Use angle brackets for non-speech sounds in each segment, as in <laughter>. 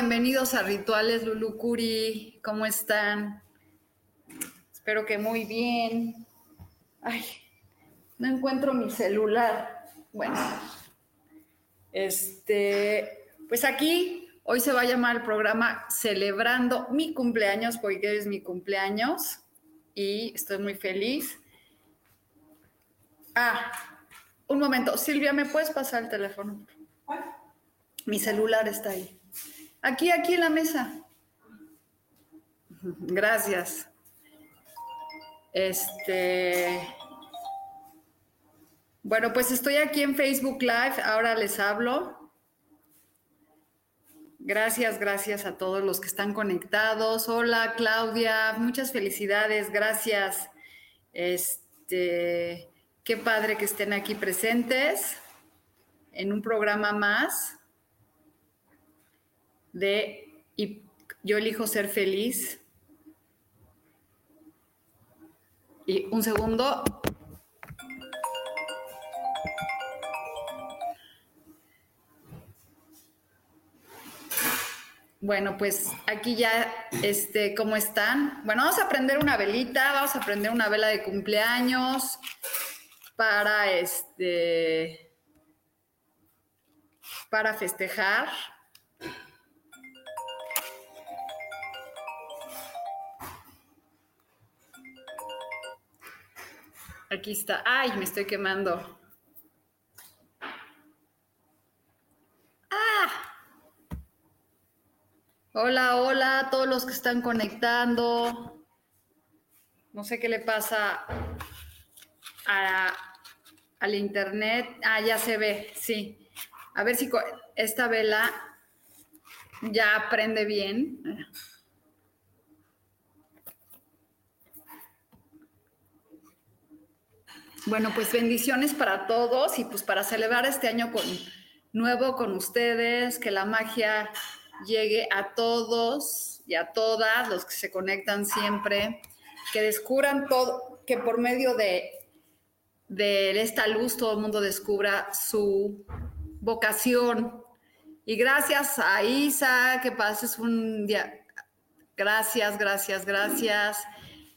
Bienvenidos a Rituales Lulucuri. ¿Cómo están? Espero que muy bien. Ay, no encuentro mi celular. Bueno, este, pues aquí hoy se va a llamar el programa Celebrando mi cumpleaños, porque es mi cumpleaños y estoy muy feliz. Ah, un momento, Silvia, ¿me puedes pasar el teléfono? Mi celular está ahí. Aquí, aquí en la mesa. <laughs> Gracias. Este. Bueno, pues estoy aquí en Facebook Live. Ahora les hablo. Gracias, gracias a todos los que están conectados. Hola, Claudia. Muchas felicidades. Gracias. Este. Qué padre que estén aquí presentes en un programa más de y yo elijo ser feliz. Y un segundo. Bueno, pues aquí ya, este, ¿cómo están? Bueno, vamos a prender una velita, vamos a prender una vela de cumpleaños para este, para festejar. Aquí está. Ay, me estoy quemando. Ah. Hola, hola a todos los que están conectando. No sé qué le pasa a, al internet. Ah, ya se ve, sí. A ver si esta vela ya prende bien. Bueno, pues bendiciones para todos y pues para celebrar este año con nuevo con ustedes, que la magia llegue a todos y a todas los que se conectan siempre, que descubran todo, que por medio de, de esta luz todo el mundo descubra su vocación. Y gracias a Isa, que pases un día. Gracias, gracias, gracias.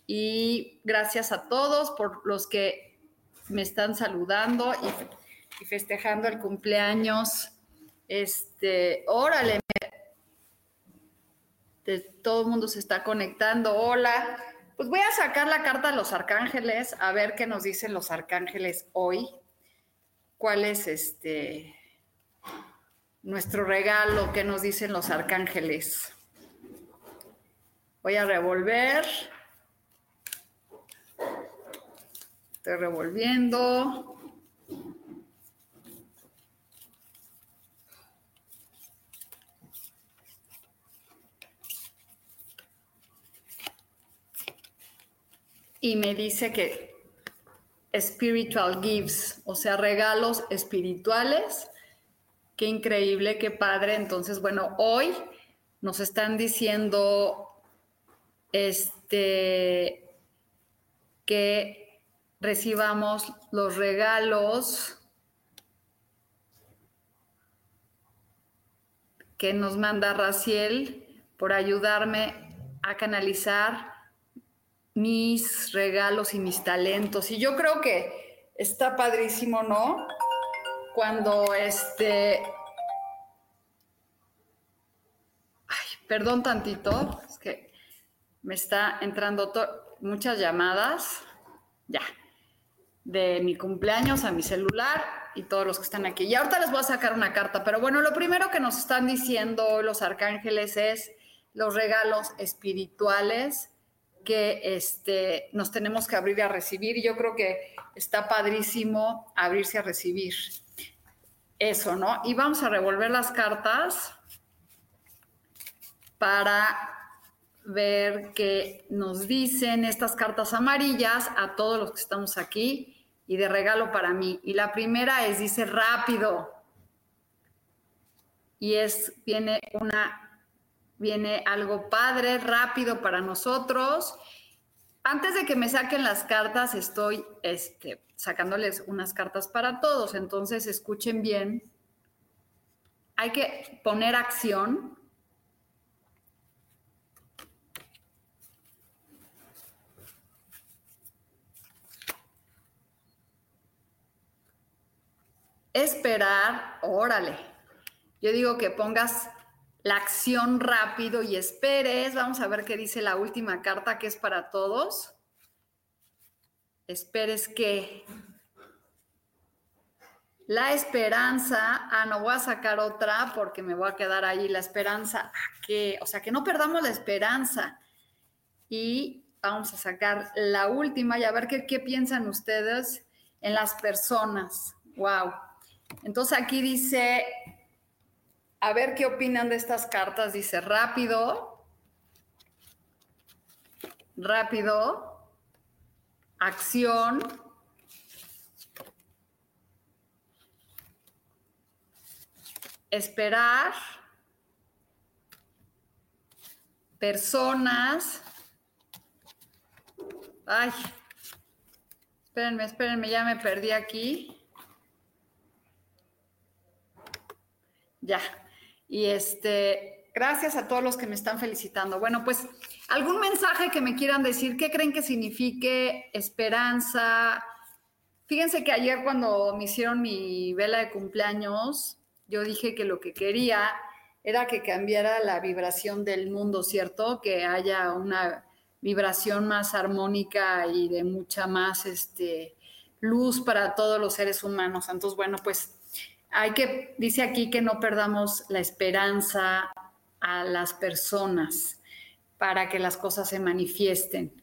Y gracias a todos por los que me están saludando y, festejando el cumpleaños. Este, órale, todo el mundo se está conectando. Hola. Pues voy a sacar la carta de los arcángeles, a ver qué nos dicen los arcángeles hoy. ¿Cuál es este nuestro regalo? ¿Qué nos dicen los arcángeles? Voy a revolver. Estoy revolviendo. Y me dice que spiritual gifts, o sea, regalos espirituales. Qué increíble, qué padre. Entonces, bueno, hoy nos están diciendo este que recibamos los regalos que nos manda Raciel por ayudarme a canalizar mis regalos y mis talentos. Y yo creo que está padrísimo, ¿no? Cuando este Perdón tantito, es que me está entrando muchas llamadas. Ya. De mi cumpleaños a mi celular y todos los que están aquí. Y ahorita les voy a sacar una carta, pero bueno, lo primero que nos están diciendo los arcángeles es los regalos espirituales que este, nos tenemos que abrir a recibir. Yo creo que está padrísimo abrirse a recibir eso, ¿no? Y vamos a revolver las cartas para ver qué nos dicen estas cartas amarillas a todos los que estamos aquí y de regalo para mí. Y la primera es, dice, rápido. Y es, viene una viene algo padre, rápido para nosotros. Antes de que me saquen las cartas, estoy este, sacándoles unas cartas para todos, entonces escuchen bien. Hay que poner acción. Esperar, órale. Yo digo que pongas la acción rápido y esperes. Vamos a ver qué dice la última carta que es para todos. Esperes que la esperanza, ah, no voy a sacar otra porque me voy a quedar ahí. La esperanza, que, o sea, que no perdamos la esperanza. Y vamos a sacar la última y a ver qué, qué piensan ustedes en las personas. Wow. Entonces aquí dice a ver qué opinan de estas cartas. Dice rápido, rápido, acción, esperar, personas. Ay, espérenme, espérenme, ya me perdí aquí. Ya, y este, gracias a todos los que me están felicitando. Bueno, pues algún mensaje que me quieran decir, ¿qué creen que signifique esperanza? Fíjense que ayer cuando me hicieron mi vela de cumpleaños, yo dije que lo que quería era que cambiara la vibración del mundo, ¿cierto? Que haya una vibración más armónica y de mucha más este, luz para todos los seres humanos. Entonces, bueno, pues hay que, dice aquí que no perdamos la esperanza a las personas para que las cosas se manifiesten.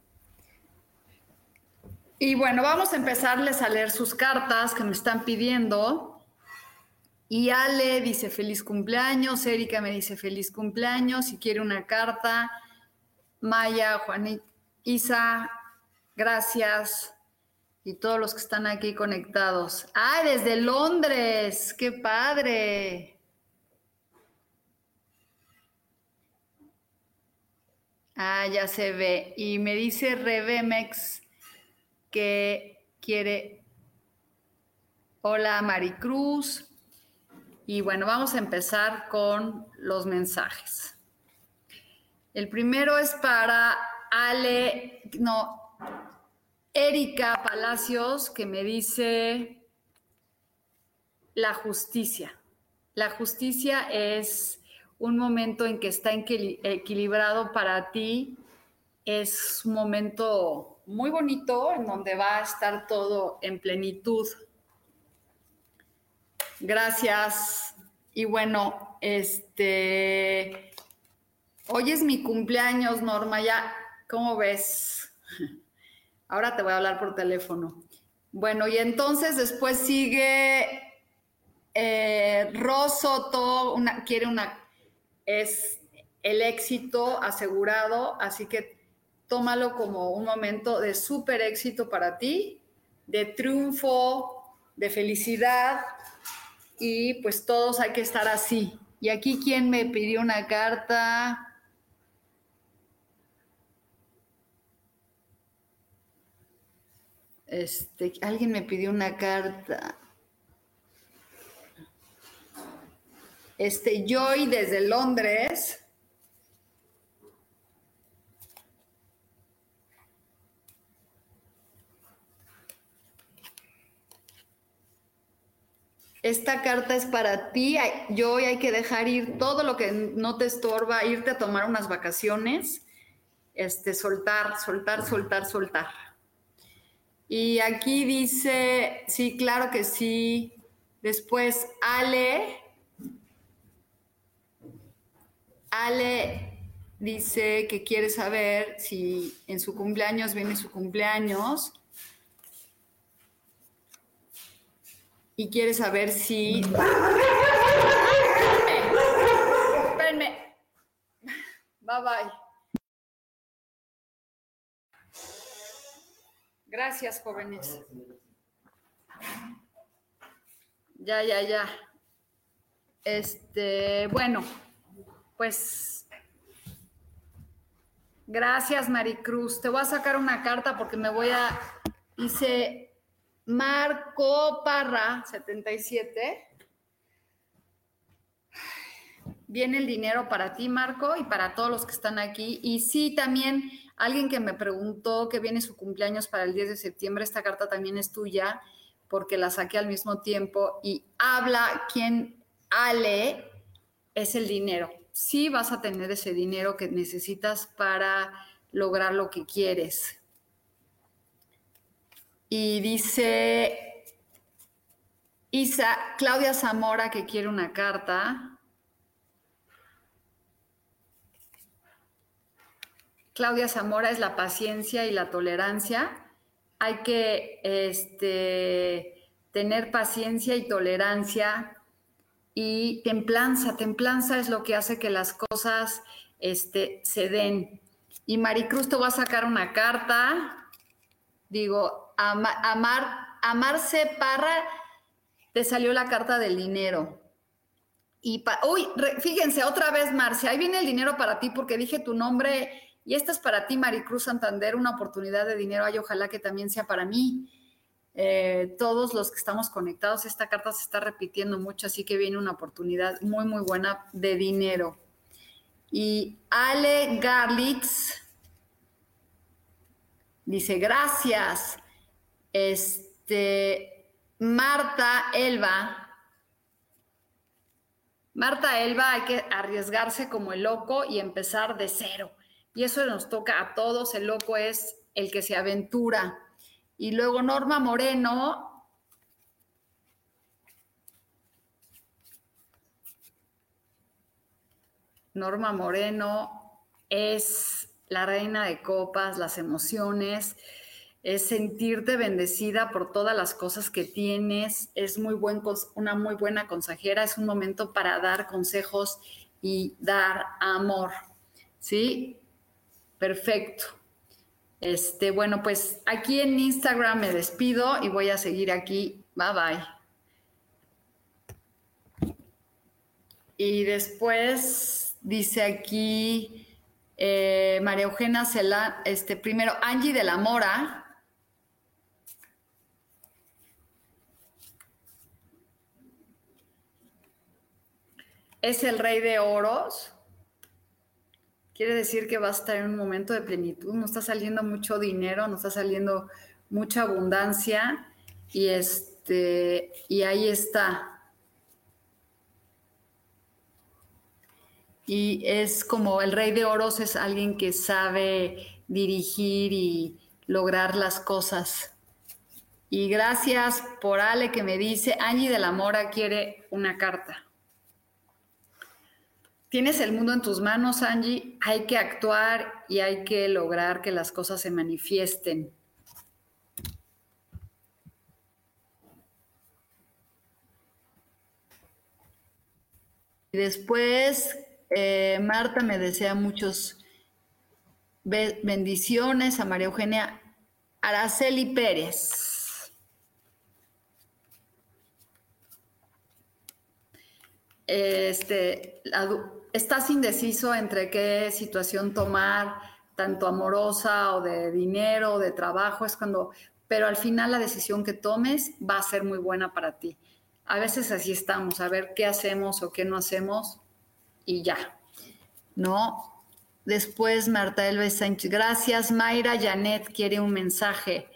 Y bueno, vamos a empezarles a leer sus cartas que me están pidiendo. Y Ale dice feliz cumpleaños, Erika me dice feliz cumpleaños, si quiere una carta. Maya, Juanita, Isa, gracias y todos los que están aquí conectados. ¡Ah, desde Londres! ¡Qué padre! Ah, ya se ve. Y me dice Revemex que quiere. Hola, Maricruz. Y bueno, vamos a empezar con los mensajes. El primero es para Ale, no, Erika Palacios que me dice la justicia. La justicia es un momento en que está equilibrado para ti. Es un momento muy bonito en donde va a estar todo en plenitud. Gracias. Y bueno, este, hoy es mi cumpleaños, Norma, ya, ¿cómo ves? Ahora te voy a hablar por teléfono. Bueno, y entonces después sigue eh, Rosoto, quiere una, es el éxito asegurado, así que tómalo como un momento de súper éxito para ti, de triunfo, de felicidad, y pues todos hay que estar así. Y aquí, ¿quién me pidió una carta? Este, alguien me pidió una carta. Este, Joy desde Londres. esta carta es para ti. Yo hay que dejar ir todo lo que no te estorba, irte a tomar unas vacaciones, este, soltar, soltar, soltar, soltar. Y aquí dice, sí, claro que sí. Después, Ale. Ale dice que quiere saber si en su cumpleaños viene su cumpleaños. Y quiere saber si... Espérenme. Bye bye. Gracias, jóvenes. Ya, ya, ya. Este, bueno, pues gracias, Maricruz. Te voy a sacar una carta porque me voy a. Dice Marco Parra, 77. Viene el dinero para ti, Marco, y para todos los que están aquí. Y sí, también Alguien que me preguntó que viene su cumpleaños para el 10 de septiembre, esta carta también es tuya porque la saqué al mismo tiempo y habla quien Ale es el dinero. Sí vas a tener ese dinero que necesitas para lograr lo que quieres. Y dice Isa, Claudia Zamora que quiere una carta. Claudia Zamora es la paciencia y la tolerancia. Hay que este, tener paciencia y tolerancia y templanza. Templanza es lo que hace que las cosas este, se den. Y Maricruz te va a sacar una carta. Digo, amar, amarse Parra, te salió la carta del dinero. Y uy, fíjense, otra vez, Marcia, ahí viene el dinero para ti porque dije tu nombre y esta es para ti, Maricruz Santander, una oportunidad de dinero. Ay, ojalá que también sea para mí. Eh, todos los que estamos conectados, esta carta se está repitiendo mucho, así que viene una oportunidad muy, muy buena de dinero. Y Ale Garlitz dice, gracias. Este, Marta Elba. Marta Elba, hay que arriesgarse como el loco y empezar de cero. Y eso nos toca a todos, el loco es el que se aventura. Y luego Norma Moreno. Norma Moreno es la reina de copas, las emociones, es sentirte bendecida por todas las cosas que tienes, es muy una muy buena consejera, es un momento para dar consejos y dar amor, ¿sí? Perfecto. Este, bueno, pues aquí en Instagram me despido y voy a seguir aquí. Bye bye. Y después dice aquí eh, María Eugenia Cela, este, primero Angie de la Mora. Es el rey de oros quiere decir que vas a estar en un momento de plenitud, no está saliendo mucho dinero, no está saliendo mucha abundancia y este y ahí está. Y es como el rey de oros es alguien que sabe dirigir y lograr las cosas. Y gracias por Ale que me dice, Angie de la Mora quiere una carta. Tienes el mundo en tus manos, Angie. Hay que actuar y hay que lograr que las cosas se manifiesten. Y después, eh, Marta me desea muchos bendiciones a María Eugenia Araceli Pérez. Este, estás indeciso entre qué situación tomar, tanto amorosa o de dinero o de trabajo, es cuando, pero al final la decisión que tomes va a ser muy buena para ti. A veces así estamos, a ver qué hacemos o qué no hacemos y ya, ¿no? Después Marta Elba Sánchez, gracias. Mayra Janet quiere un mensaje.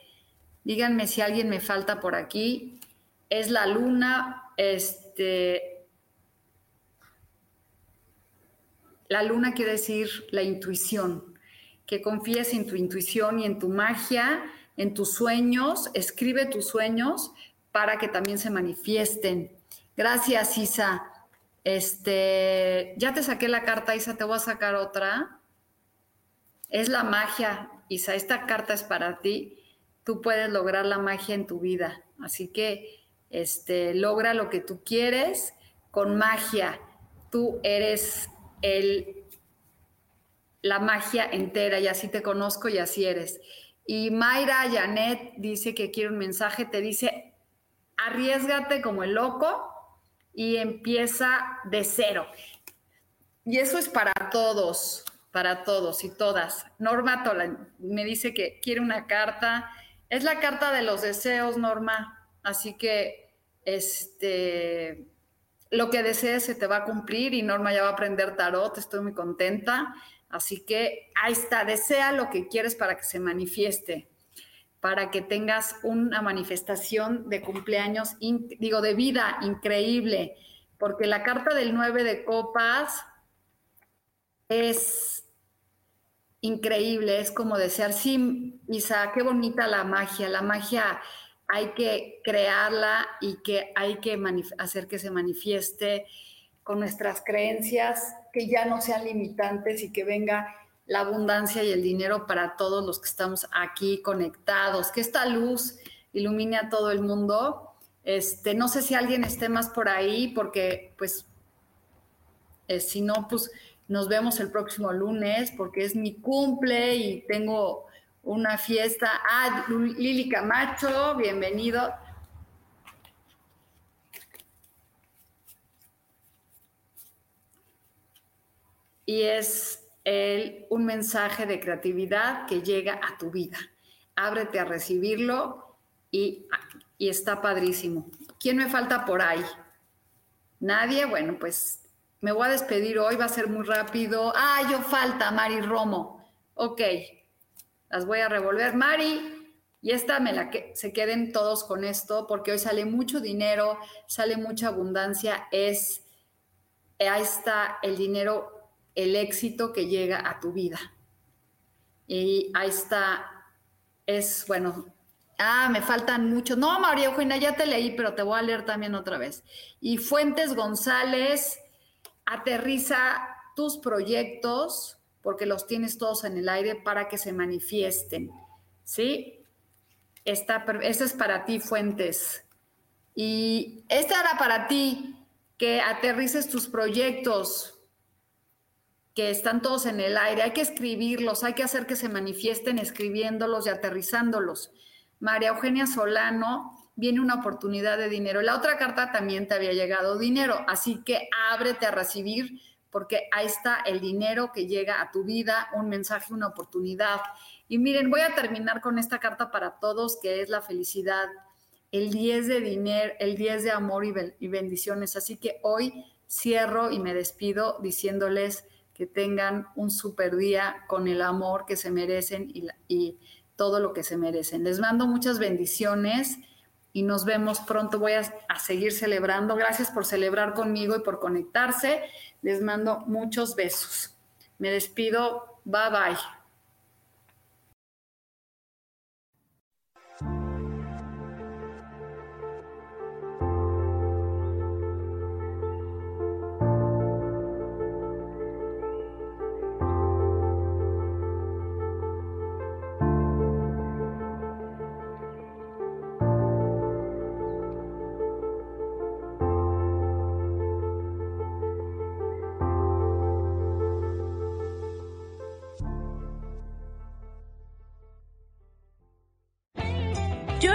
Díganme si alguien me falta por aquí. Es la luna este, la luna quiere decir la intuición, que confíes en tu intuición y en tu magia, en tus sueños, escribe tus sueños para que también se manifiesten. Gracias, Isa. Este, ya te saqué la carta, Isa, te voy a sacar otra. Es la magia, Isa, esta carta es para ti. Tú puedes lograr la magia en tu vida. Así que este, logra lo que tú quieres con magia. Tú eres la magia entera y así te conozco y así eres. Y Mayra Janet dice que quiere un mensaje, te dice, arriesgate como el loco y empieza de cero. Y eso es para todos, para todos y todas. Norma me dice que quiere una carta. Es la carta de los deseos, Norma. Así que este, lo que desees se te va a cumplir y Norma ya va a aprender tarot. Estoy muy contenta. Así que ahí está, desea lo que quieres para que se manifieste para que tengas una manifestación de cumpleaños, digo, de vida increíble, porque la carta del 9 de copas es increíble, es como desear, sí, Isa, qué bonita la magia, la magia hay que crearla y que hay que hacer que se manifieste con nuestras creencias, que ya no sean limitantes y que venga la abundancia y el dinero para todos los que estamos aquí conectados, que esta luz ilumine a todo el mundo. Este, no sé si alguien esté más por ahí, porque pues eh, si no, pues nos vemos el próximo lunes, porque es mi cumple y tengo una fiesta. Ah, Lili Camacho, bienvenido. Y es un mensaje de creatividad que llega a tu vida. Ábrete a recibirlo y, y está padrísimo. ¿Quién me falta por ahí? Nadie, bueno, pues me voy a despedir hoy, va a ser muy rápido. Ah, yo falta, Mari Romo. Ok, las voy a revolver. Mari, y esta me la que se queden todos con esto, porque hoy sale mucho dinero, sale mucha abundancia. Es, ahí está el dinero el éxito que llega a tu vida. Y ahí está, es bueno. Ah, me faltan muchos. No, María Eugenia, ya te leí, pero te voy a leer también otra vez. Y Fuentes González, aterriza tus proyectos, porque los tienes todos en el aire para que se manifiesten. ¿Sí? Esta, es para ti, Fuentes. Y esta era para ti, que aterrices tus proyectos, que están todos en el aire, hay que escribirlos, hay que hacer que se manifiesten escribiéndolos y aterrizándolos. María Eugenia Solano, viene una oportunidad de dinero. La otra carta también te había llegado dinero, así que ábrete a recibir porque ahí está el dinero que llega a tu vida, un mensaje, una oportunidad. Y miren, voy a terminar con esta carta para todos, que es la felicidad, el 10 de dinero, el 10 de amor y bendiciones. Así que hoy cierro y me despido diciéndoles que tengan un super día con el amor que se merecen y, todo lo que se merecen. Les mando muchas bendiciones y nos vemos pronto. Voy a, seguir celebrando. Gracias por celebrar conmigo y por conectarse. Les mando muchos besos. Me despido. Bye bye.